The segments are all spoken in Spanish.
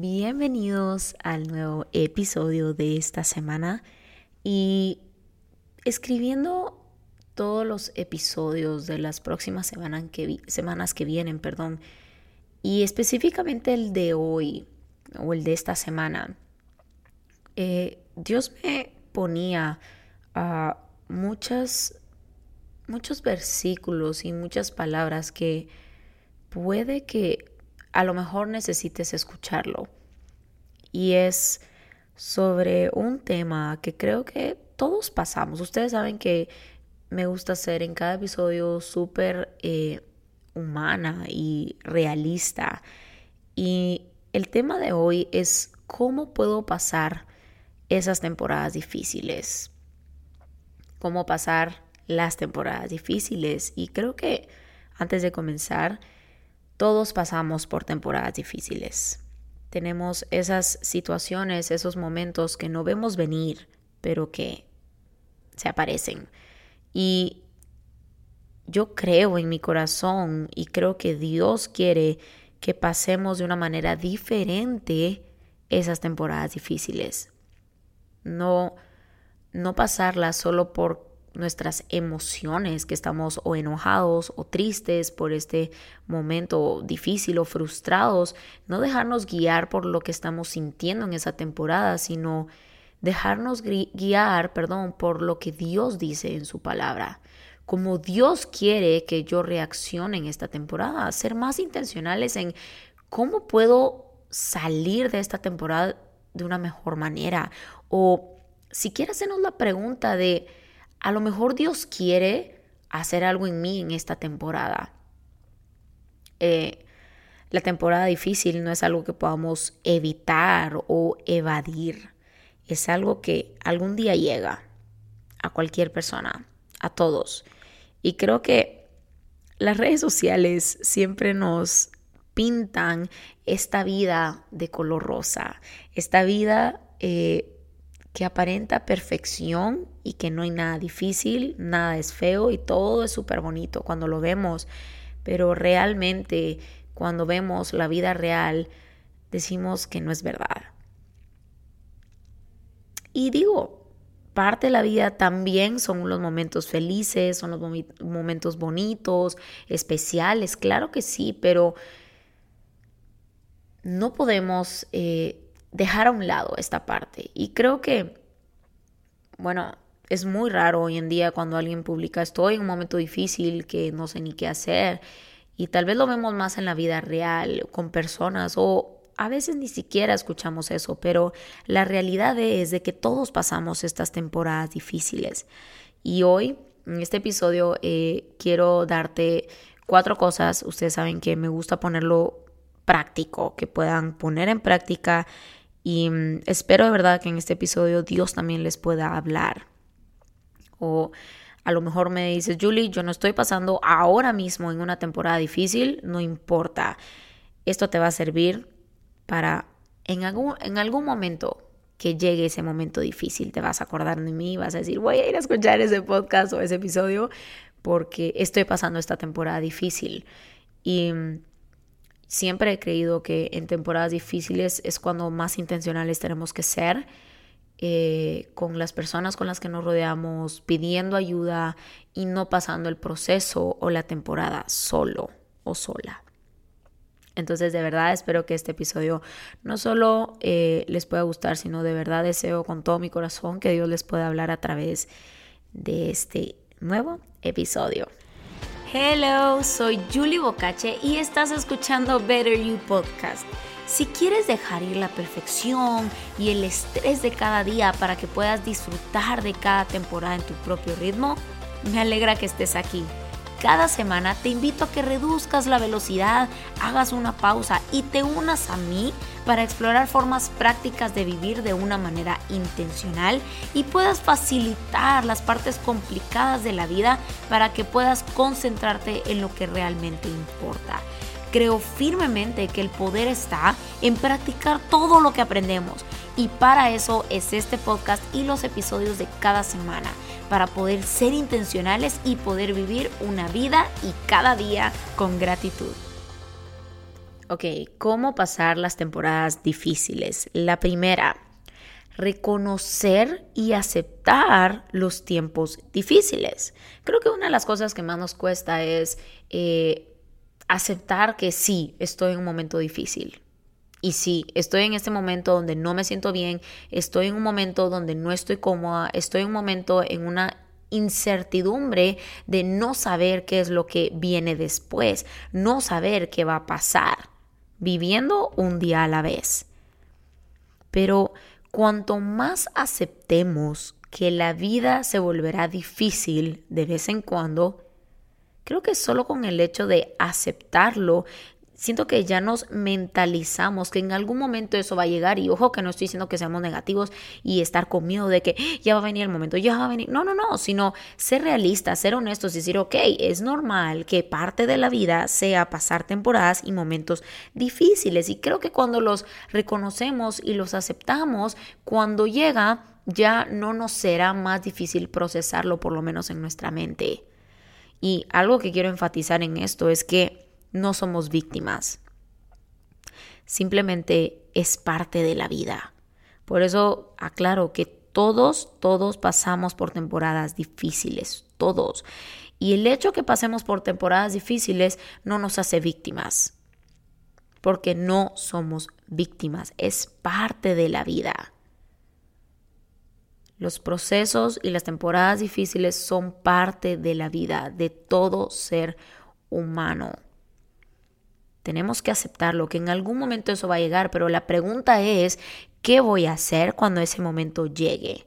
Bienvenidos al nuevo episodio de esta semana. Y escribiendo todos los episodios de las próximas semanas que, semanas que vienen, perdón, y específicamente el de hoy o el de esta semana, eh, Dios me ponía a muchas, muchos versículos y muchas palabras que puede que a lo mejor necesites escucharlo. Y es sobre un tema que creo que todos pasamos. Ustedes saben que me gusta ser en cada episodio súper eh, humana y realista. Y el tema de hoy es cómo puedo pasar esas temporadas difíciles. Cómo pasar las temporadas difíciles. Y creo que antes de comenzar, todos pasamos por temporadas difíciles. Tenemos esas situaciones, esos momentos que no vemos venir, pero que se aparecen. Y yo creo en mi corazón y creo que Dios quiere que pasemos de una manera diferente esas temporadas difíciles. No, no pasarlas solo por nuestras emociones, que estamos o enojados o tristes por este momento difícil o frustrados, no dejarnos guiar por lo que estamos sintiendo en esa temporada, sino dejarnos guiar, perdón, por lo que Dios dice en su palabra. Como Dios quiere que yo reaccione en esta temporada, ser más intencionales en cómo puedo salir de esta temporada de una mejor manera. O siquiera hacernos la pregunta de a lo mejor Dios quiere hacer algo en mí en esta temporada. Eh, la temporada difícil no es algo que podamos evitar o evadir. Es algo que algún día llega a cualquier persona, a todos. Y creo que las redes sociales siempre nos pintan esta vida de color rosa, esta vida eh, que aparenta perfección y que no hay nada difícil, nada es feo y todo es súper bonito cuando lo vemos, pero realmente cuando vemos la vida real decimos que no es verdad. Y digo, parte de la vida también son los momentos felices, son los momentos bonitos, especiales, claro que sí, pero no podemos eh, dejar a un lado esta parte. Y creo que, bueno, es muy raro hoy en día cuando alguien publica estoy en un momento difícil que no sé ni qué hacer. Y tal vez lo vemos más en la vida real, con personas, o a veces ni siquiera escuchamos eso, pero la realidad es de que todos pasamos estas temporadas difíciles. Y hoy, en este episodio, eh, quiero darte cuatro cosas. Ustedes saben que me gusta ponerlo práctico, que puedan poner en práctica y mm, espero de verdad que en este episodio Dios también les pueda hablar. O a lo mejor me dices, Julie, yo no estoy pasando ahora mismo en una temporada difícil, no importa. Esto te va a servir para en algún, en algún momento que llegue ese momento difícil, te vas a acordar de mí, vas a decir, voy a ir a escuchar ese podcast o ese episodio porque estoy pasando esta temporada difícil. Y mm, Siempre he creído que en temporadas difíciles es cuando más intencionales tenemos que ser eh, con las personas con las que nos rodeamos, pidiendo ayuda y no pasando el proceso o la temporada solo o sola. Entonces de verdad espero que este episodio no solo eh, les pueda gustar, sino de verdad deseo con todo mi corazón que Dios les pueda hablar a través de este nuevo episodio. Hello, soy Julie Bocache y estás escuchando Better You Podcast. Si quieres dejar ir la perfección y el estrés de cada día para que puedas disfrutar de cada temporada en tu propio ritmo, me alegra que estés aquí. Cada semana te invito a que reduzcas la velocidad, hagas una pausa y te unas a mí para explorar formas prácticas de vivir de una manera intencional y puedas facilitar las partes complicadas de la vida para que puedas concentrarte en lo que realmente importa. Creo firmemente que el poder está en practicar todo lo que aprendemos y para eso es este podcast y los episodios de cada semana para poder ser intencionales y poder vivir una vida y cada día con gratitud. Ok, ¿cómo pasar las temporadas difíciles? La primera, reconocer y aceptar los tiempos difíciles. Creo que una de las cosas que más nos cuesta es eh, aceptar que sí, estoy en un momento difícil. Y sí, estoy en este momento donde no me siento bien, estoy en un momento donde no estoy cómoda, estoy en un momento en una incertidumbre de no saber qué es lo que viene después, no saber qué va a pasar, viviendo un día a la vez. Pero cuanto más aceptemos que la vida se volverá difícil de vez en cuando, creo que solo con el hecho de aceptarlo siento que ya nos mentalizamos que en algún momento eso va a llegar y ojo que no estoy diciendo que seamos negativos y estar con miedo de que ya va a venir el momento, ya va a venir. No, no, no, sino ser realistas, ser honestos y decir, ok, es normal que parte de la vida sea pasar temporadas y momentos difíciles y creo que cuando los reconocemos y los aceptamos, cuando llega ya no nos será más difícil procesarlo por lo menos en nuestra mente. Y algo que quiero enfatizar en esto es que no somos víctimas. Simplemente es parte de la vida. Por eso aclaro que todos, todos pasamos por temporadas difíciles, todos. Y el hecho que pasemos por temporadas difíciles no nos hace víctimas, porque no somos víctimas, es parte de la vida. Los procesos y las temporadas difíciles son parte de la vida de todo ser humano. Tenemos que aceptarlo, que en algún momento eso va a llegar, pero la pregunta es, ¿qué voy a hacer cuando ese momento llegue?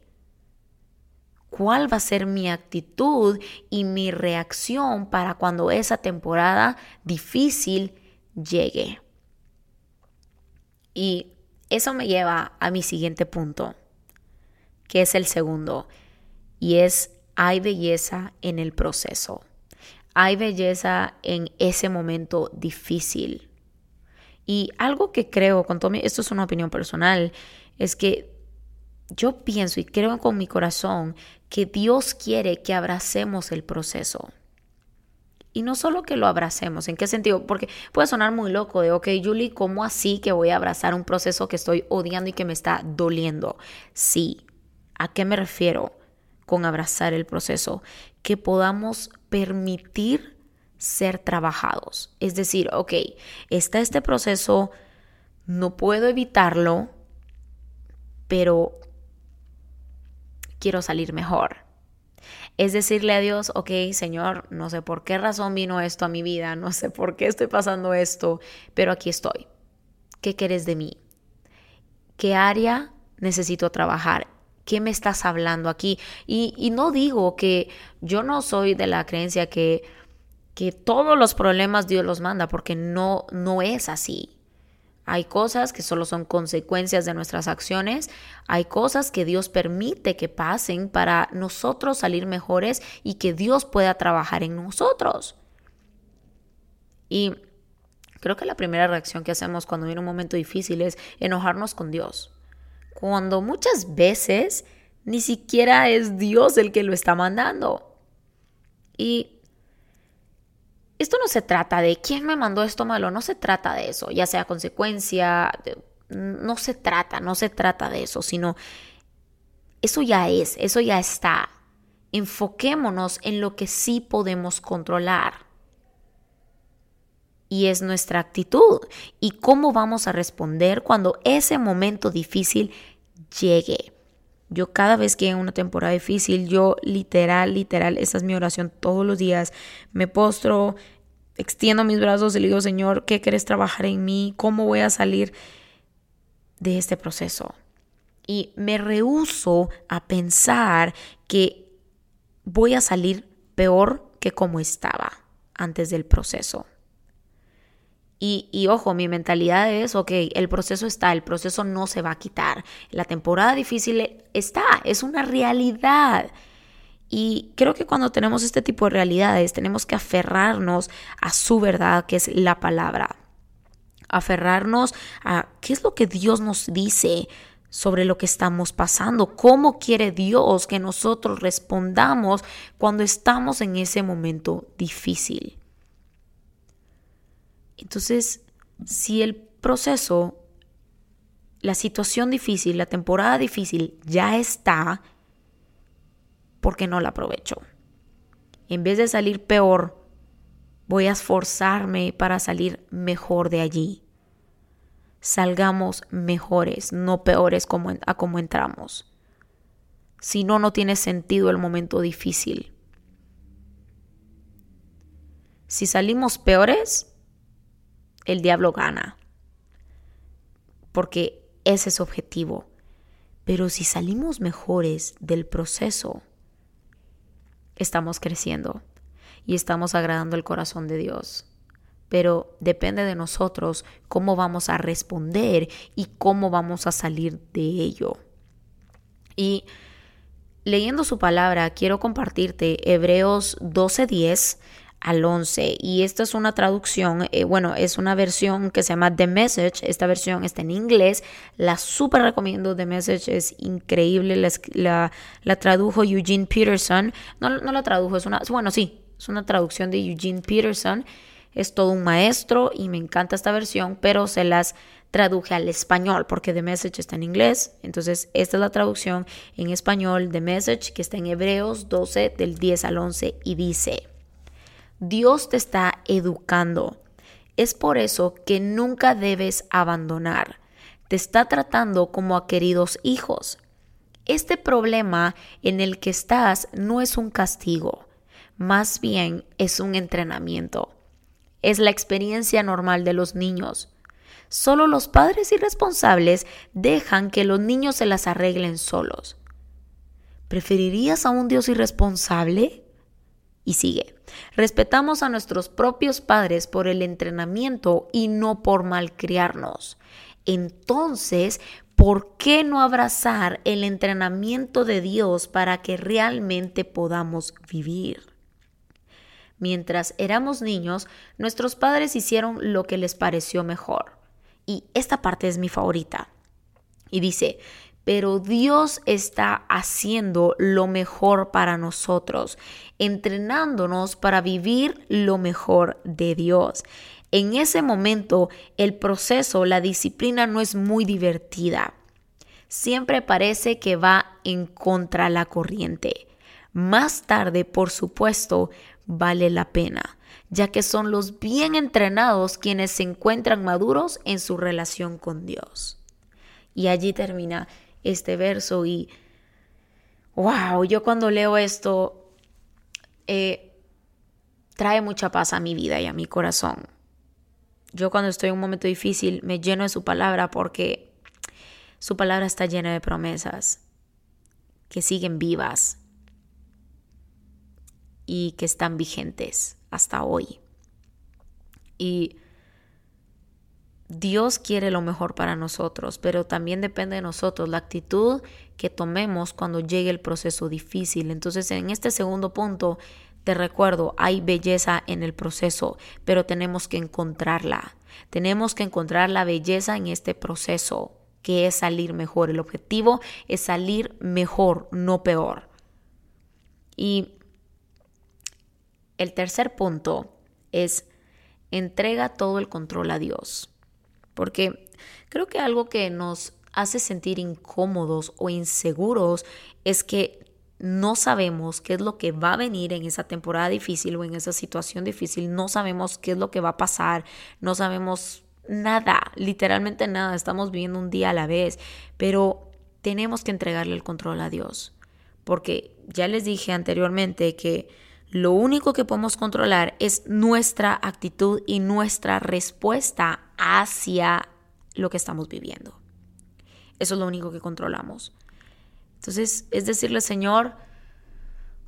¿Cuál va a ser mi actitud y mi reacción para cuando esa temporada difícil llegue? Y eso me lleva a mi siguiente punto, que es el segundo, y es hay belleza en el proceso. Hay belleza en ese momento difícil. Y algo que creo, con todo esto es una opinión personal, es que yo pienso y creo con mi corazón que Dios quiere que abracemos el proceso. Y no solo que lo abracemos, ¿en qué sentido? Porque puede sonar muy loco de, ok, Julie, ¿cómo así que voy a abrazar un proceso que estoy odiando y que me está doliendo? Sí, ¿a qué me refiero con abrazar el proceso? Que podamos permitir ser trabajados. Es decir, ok, está este proceso, no puedo evitarlo, pero quiero salir mejor. Es decirle a Dios, ok, Señor, no sé por qué razón vino esto a mi vida, no sé por qué estoy pasando esto, pero aquí estoy. ¿Qué quieres de mí? ¿Qué área necesito trabajar? ¿Qué me estás hablando aquí? Y, no digo que yo no soy de la creencia que, que todos los problemas Dios los manda, porque no, no es así. Hay cosas que solo son consecuencias de nuestras acciones, hay cosas que Dios permite que pasen para nosotros salir mejores y que Dios pueda trabajar en nosotros. Y creo que la primera reacción que hacemos cuando viene un momento difícil es enojarnos con Dios cuando muchas veces ni siquiera es Dios el que lo está mandando. Y esto no se trata de quién me mandó esto malo, no se trata de eso, ya sea consecuencia, no se trata, no se trata de eso, sino eso ya es, eso ya está. Enfoquémonos en lo que sí podemos controlar y es nuestra actitud y cómo vamos a responder cuando ese momento difícil llegue. Yo cada vez que en una temporada difícil, yo literal, literal, esa es mi oración todos los días, me postro, extiendo mis brazos y le digo, Señor, ¿qué quieres trabajar en mí? ¿Cómo voy a salir de este proceso? Y me rehuso a pensar que voy a salir peor que como estaba antes del proceso. Y, ojo, mi mentalidad es, ok, el proceso está, el proceso no se va a quitar. La temporada difícil está, es una realidad. Y creo que cuando tenemos este tipo de realidades, tenemos que aferrarnos a su verdad, que es la palabra. Aferrarnos a qué es lo que Dios nos dice sobre lo que estamos pasando, cómo quiere Dios que nosotros respondamos cuando estamos en ese momento difícil. Entonces, si el proceso, la situación difícil, la temporada difícil ya está, ¿por qué no la aprovecho? En vez de salir peor, voy a esforzarme para salir mejor de allí. Salgamos mejores, no peores como, a como entramos. Si no, no tiene sentido el momento difícil. Si salimos peores, el diablo gana. Porque ese es su objetivo. Pero si salimos mejores del proceso, estamos creciendo y estamos agradando el corazón de Dios. Pero depende de nosotros cómo vamos a responder y cómo vamos a salir de ello. Y leyendo su palabra, quiero compartirte Hebreos 12:10 al 11. Y esta es una traducción, eh, bueno, es una versión que se llama The Message. Esta versión está en inglés. La súper recomiendo. The Message es increíble. La, la, tradujo Eugene Peterson. No, no la tradujo, es una, bueno, sí, es una traducción de Eugene Peterson. Es todo un maestro y me encanta esta versión, pero se las traduje al español porque The Message está en inglés. Entonces, esta es la traducción en español The Message que está en Hebreos 12 del 10 al 11 y dice, Dios te está educando. Es por eso que nunca debes abandonar. Te está tratando como a queridos hijos. Este problema en el que estás no es un castigo, más bien es un entrenamiento. Es la experiencia normal de los niños. Solo los padres irresponsables dejan que los niños se las arreglen solos. ¿Preferirías a un Dios irresponsable? Y sigue. Respetamos a nuestros propios padres por el entrenamiento y no por malcriarnos. Entonces, ¿por qué no abrazar el entrenamiento de Dios para que realmente podamos vivir? Mientras éramos niños, nuestros padres hicieron lo que les pareció mejor. Y esta parte es mi favorita. Y dice, pero Dios está haciendo lo mejor para nosotros, entrenándonos para vivir lo mejor de Dios. En ese momento, el proceso, la disciplina no es muy divertida. Siempre parece que va en contra la corriente. Más tarde, por supuesto, vale la pena, ya que son los bien entrenados quienes se encuentran maduros en su relación con Dios. Y allí termina este verso y, wow, yo cuando leo esto, eh, trae mucha paz a mi vida y a mi corazón. Yo cuando estoy en un momento difícil me lleno de su palabra porque su palabra está llena de promesas que siguen vivas y que están vigentes hasta hoy. Y Dios quiere lo mejor para nosotros, pero también depende de nosotros la actitud que tomemos cuando llegue el proceso difícil. Entonces, en este segundo punto, te recuerdo, hay belleza en el proceso, pero tenemos que encontrarla. Tenemos que encontrar la belleza en este proceso, que es salir mejor. El objetivo es salir mejor, no peor. Y el tercer punto es entrega todo el control a Dios. Porque creo que algo que nos hace sentir incómodos o inseguros es que no sabemos qué es lo que va a venir en esa temporada difícil o en esa situación difícil, no sabemos qué es lo que va a pasar, no sabemos nada, literalmente nada, estamos viviendo un día a la vez, pero tenemos que entregarle el control a Dios, porque ya les dije anteriormente que lo único que podemos controlar es nuestra actitud y nuestra respuesta hacia lo que estamos viviendo. Eso es lo único que controlamos. Entonces, es decirle, Señor,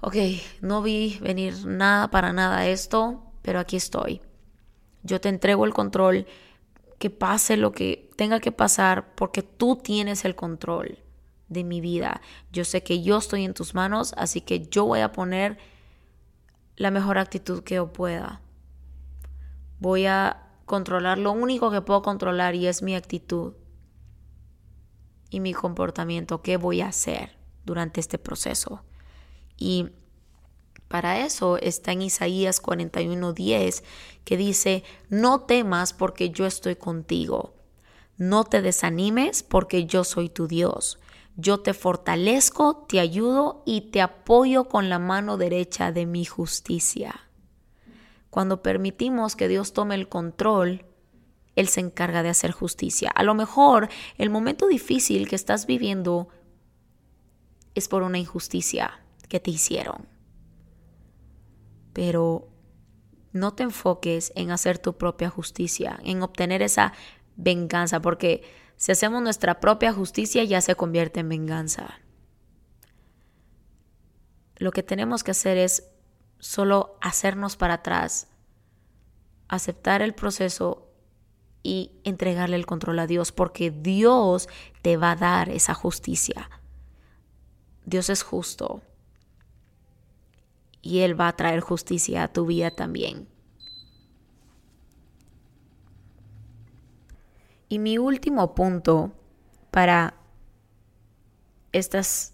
ok, no vi venir nada para nada esto, pero aquí estoy. Yo te entrego el control, que pase lo que tenga que pasar, porque tú tienes el control de mi vida. Yo sé que yo estoy en tus manos, así que yo voy a poner la mejor actitud que yo pueda. Voy a controlar lo único que puedo controlar y es mi actitud y mi comportamiento. ¿Qué voy a hacer durante este proceso? Y para eso está en Isaías 41:10, que dice, no temas porque yo estoy contigo. No te desanimes porque yo soy tu Dios. Yo te fortalezco, te ayudo y te apoyo con la mano derecha de mi justicia. Cuando permitimos que Dios tome el control, Él se encarga de hacer justicia. A lo mejor el momento difícil que estás viviendo es por una injusticia que te hicieron. Pero no te enfoques en hacer tu propia justicia, en obtener esa venganza, porque si hacemos nuestra propia justicia ya se convierte en venganza. Lo que tenemos que hacer es solo hacernos para atrás, aceptar el proceso y entregarle el control a Dios, porque Dios te va a dar esa justicia. Dios es justo y Él va a traer justicia a tu vida también. Y mi último punto para estas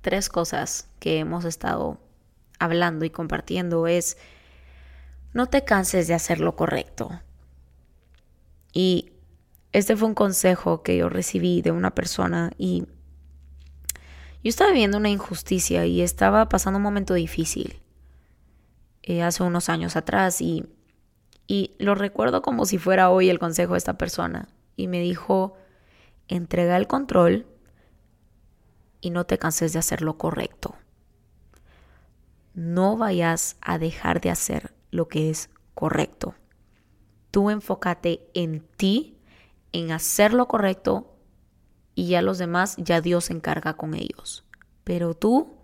tres cosas que hemos estado hablando y compartiendo es no te canses de hacer lo correcto. Y este fue un consejo que yo recibí de una persona y yo estaba viviendo una injusticia y estaba pasando un momento difícil eh, hace unos años atrás y, y lo recuerdo como si fuera hoy el consejo de esta persona. Y me dijo, entrega el control y no te canses de hacer lo correcto. No vayas a dejar de hacer lo que es correcto. Tú enfócate en ti, en hacer lo correcto y ya los demás, ya Dios se encarga con ellos. Pero tú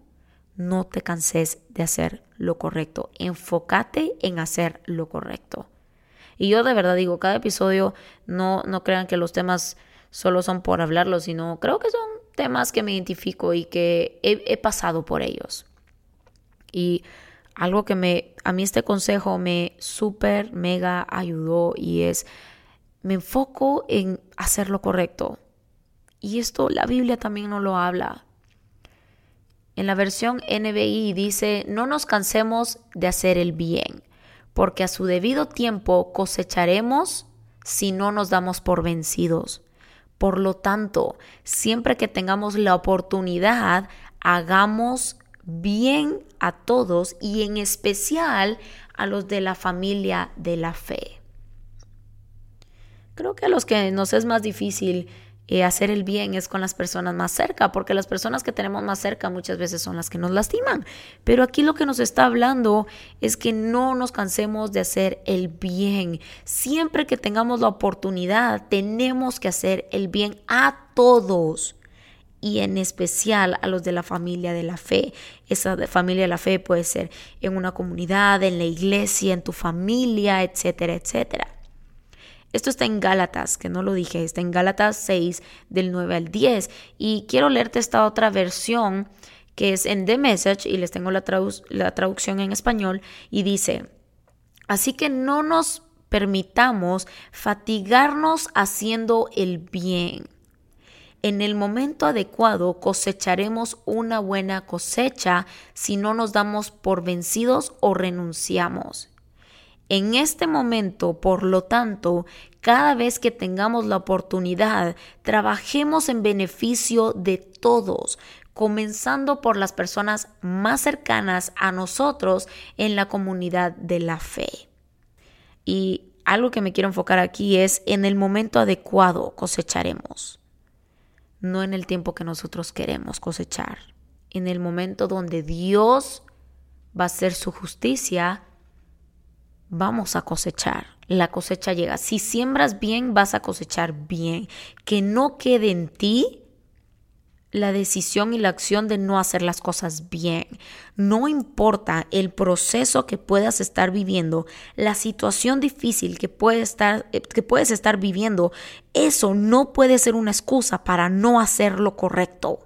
no te canses de hacer lo correcto. Enfócate en hacer lo correcto. Y yo de verdad digo, cada episodio no, no crean que los temas solo son por hablarlos, sino creo que son temas que me identifico y que he, he pasado por ellos. Y algo que me, a mí este consejo me súper, mega ayudó y es, me enfoco en hacer lo correcto. Y esto la Biblia también no lo habla. En la versión NBI dice, no nos cansemos de hacer el bien, porque a su debido tiempo cosecharemos si no nos damos por vencidos. Por lo tanto, siempre que tengamos la oportunidad, hagamos bien a todos y en especial a los de la familia de la fe. Creo que a los que nos es más difícil eh, hacer el bien es con las personas más cerca, porque las personas que tenemos más cerca muchas veces son las que nos lastiman. Pero aquí lo que nos está hablando es que no nos cansemos de hacer el bien. Siempre que tengamos la oportunidad, tenemos que hacer el bien a todos y en especial a los de la familia de la fe. Esa familia de la fe puede ser en una comunidad, en la iglesia, en tu familia, etcétera, etcétera. Esto está en Gálatas, que no lo dije, está en Gálatas 6 del 9 al 10. Y quiero leerte esta otra versión que es en The Message y les tengo la, traducción en español y dice, así que no nos permitamos fatigarnos haciendo el bien. En el momento adecuado cosecharemos una buena cosecha si no nos damos por vencidos o renunciamos. En este momento, por lo tanto, cada vez que tengamos la oportunidad, trabajemos en beneficio de todos, comenzando por las personas más cercanas a nosotros en la comunidad de la fe. Y algo que me quiero enfocar aquí es en el momento adecuado cosecharemos, no en el tiempo que nosotros queremos cosechar, en el momento donde Dios va a hacer su justicia vamos a cosechar. La cosecha llega. Si siembras bien, vas a cosechar bien. Que no quede en ti la decisión y la acción de no hacer las cosas bien. No importa el proceso que puedas estar viviendo, la situación difícil que, estar, eh, que puedes estar viviendo, eso no puede ser una excusa para no hacer lo correcto.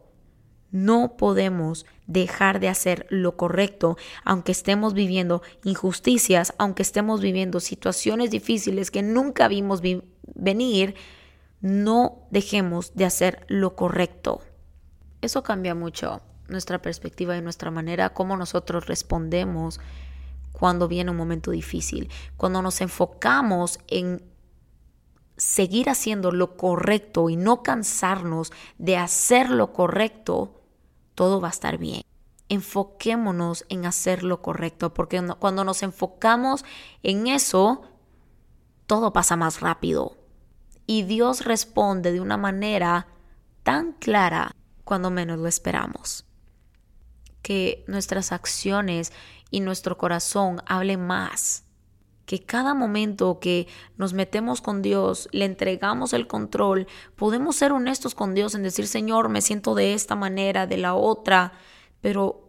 No podemos dejar de hacer lo correcto, aunque estemos viviendo injusticias, aunque estemos viviendo situaciones difíciles que nunca vimos venir, no dejemos de hacer lo correcto. Eso cambia mucho. nuestra perspectiva y nuestra manera, cómo nosotros respondemos cuando viene un momento difícil. Cuando nos enfocamos en seguir haciendo lo correcto y no cansarnos de hacer lo correcto, todo va a estar bien. Enfoquémonos en hacer lo correcto, porque cuando nos enfocamos en eso, todo pasa más rápido. Y Dios responde de una manera tan clara cuando menos lo esperamos. Que nuestras acciones y nuestro corazón hablen más. Que cada momento que nos metemos con Dios, le entregamos el control, podemos ser honestos con Dios en decir, Señor, me siento de esta manera, de la otra, pero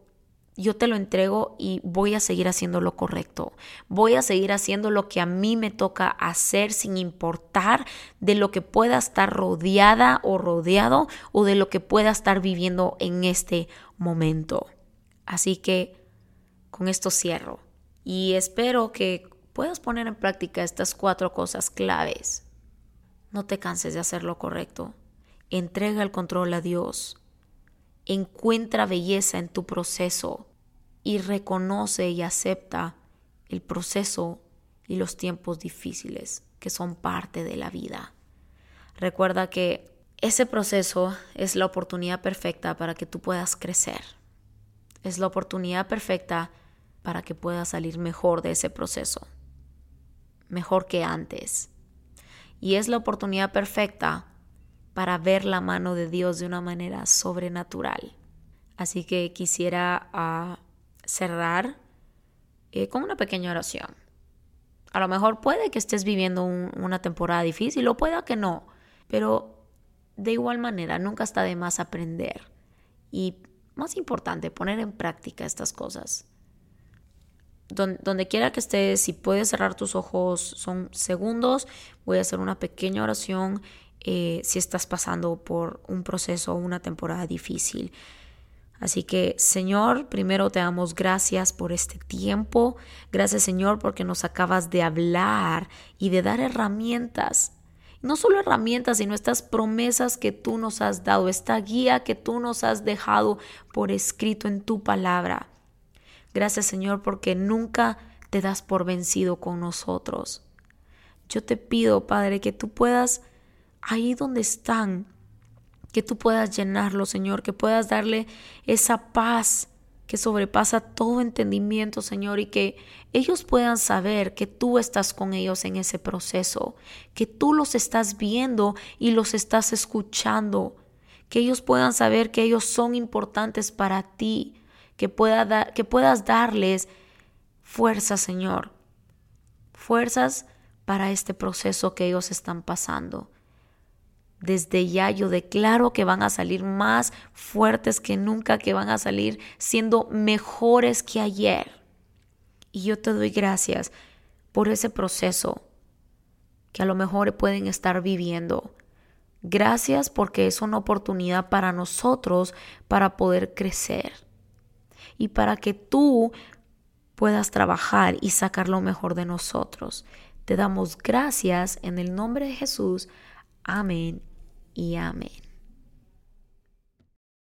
yo te lo entrego y voy a seguir haciendo lo correcto. Voy a seguir haciendo lo que a mí me toca hacer sin importar de lo que pueda estar rodeada o rodeado o de lo que pueda estar viviendo en este momento. Así que con esto cierro y espero que puedas poner en práctica estas cuatro cosas claves. No te canses de hacer lo correcto. Entrega el control a Dios. Encuentra belleza en tu proceso y reconoce y acepta el proceso y los tiempos difíciles que son parte de la vida. Recuerda que ese proceso es la oportunidad perfecta para que tú puedas crecer. Es la oportunidad perfecta para que puedas salir mejor de ese proceso. Mejor que antes. Y es la oportunidad perfecta para ver la mano de Dios de una manera sobrenatural. Así que quisiera uh, cerrar eh, con una pequeña oración. A lo mejor puede que estés viviendo una temporada difícil o pueda que no, pero de igual manera nunca está de más aprender y más importante, poner en práctica estas cosas. donde quiera que estés, si puedes cerrar tus ojos, son segundos, voy a hacer una pequeña oración eh, si estás pasando por un proceso o una temporada difícil. Así que, Señor, primero te damos gracias por este tiempo. Gracias, Señor, porque nos acabas de hablar y de dar herramientas. No solo herramientas, sino estas promesas que tú nos has dado, esta guía que tú nos has dejado por escrito en tu palabra. Gracias, Señor, porque nunca te das por vencido con nosotros. Yo te pido, Padre, que tú puedas, ahí donde están, que tú puedas llenarlo, Señor, que puedas darle esa paz que sobrepasa todo entendimiento, Señor, y que ellos puedan saber que tú estás con ellos en ese proceso, que tú los estás viendo y los estás escuchando, que ellos puedan saber que ellos son importantes para ti, que, pueda que puedas darles fuerzas, Señor, fuerzas para este proceso que ellos están pasando. Desde ya yo declaro que van a salir más fuertes que nunca, que van a salir siendo mejores que ayer. Y yo te doy gracias por ese proceso que a lo mejor pueden estar viviendo. Gracias porque es una oportunidad para nosotros para poder crecer y para que tú puedas trabajar y sacar lo mejor de nosotros. Te damos gracias en el nombre de Jesús. Amén y amén.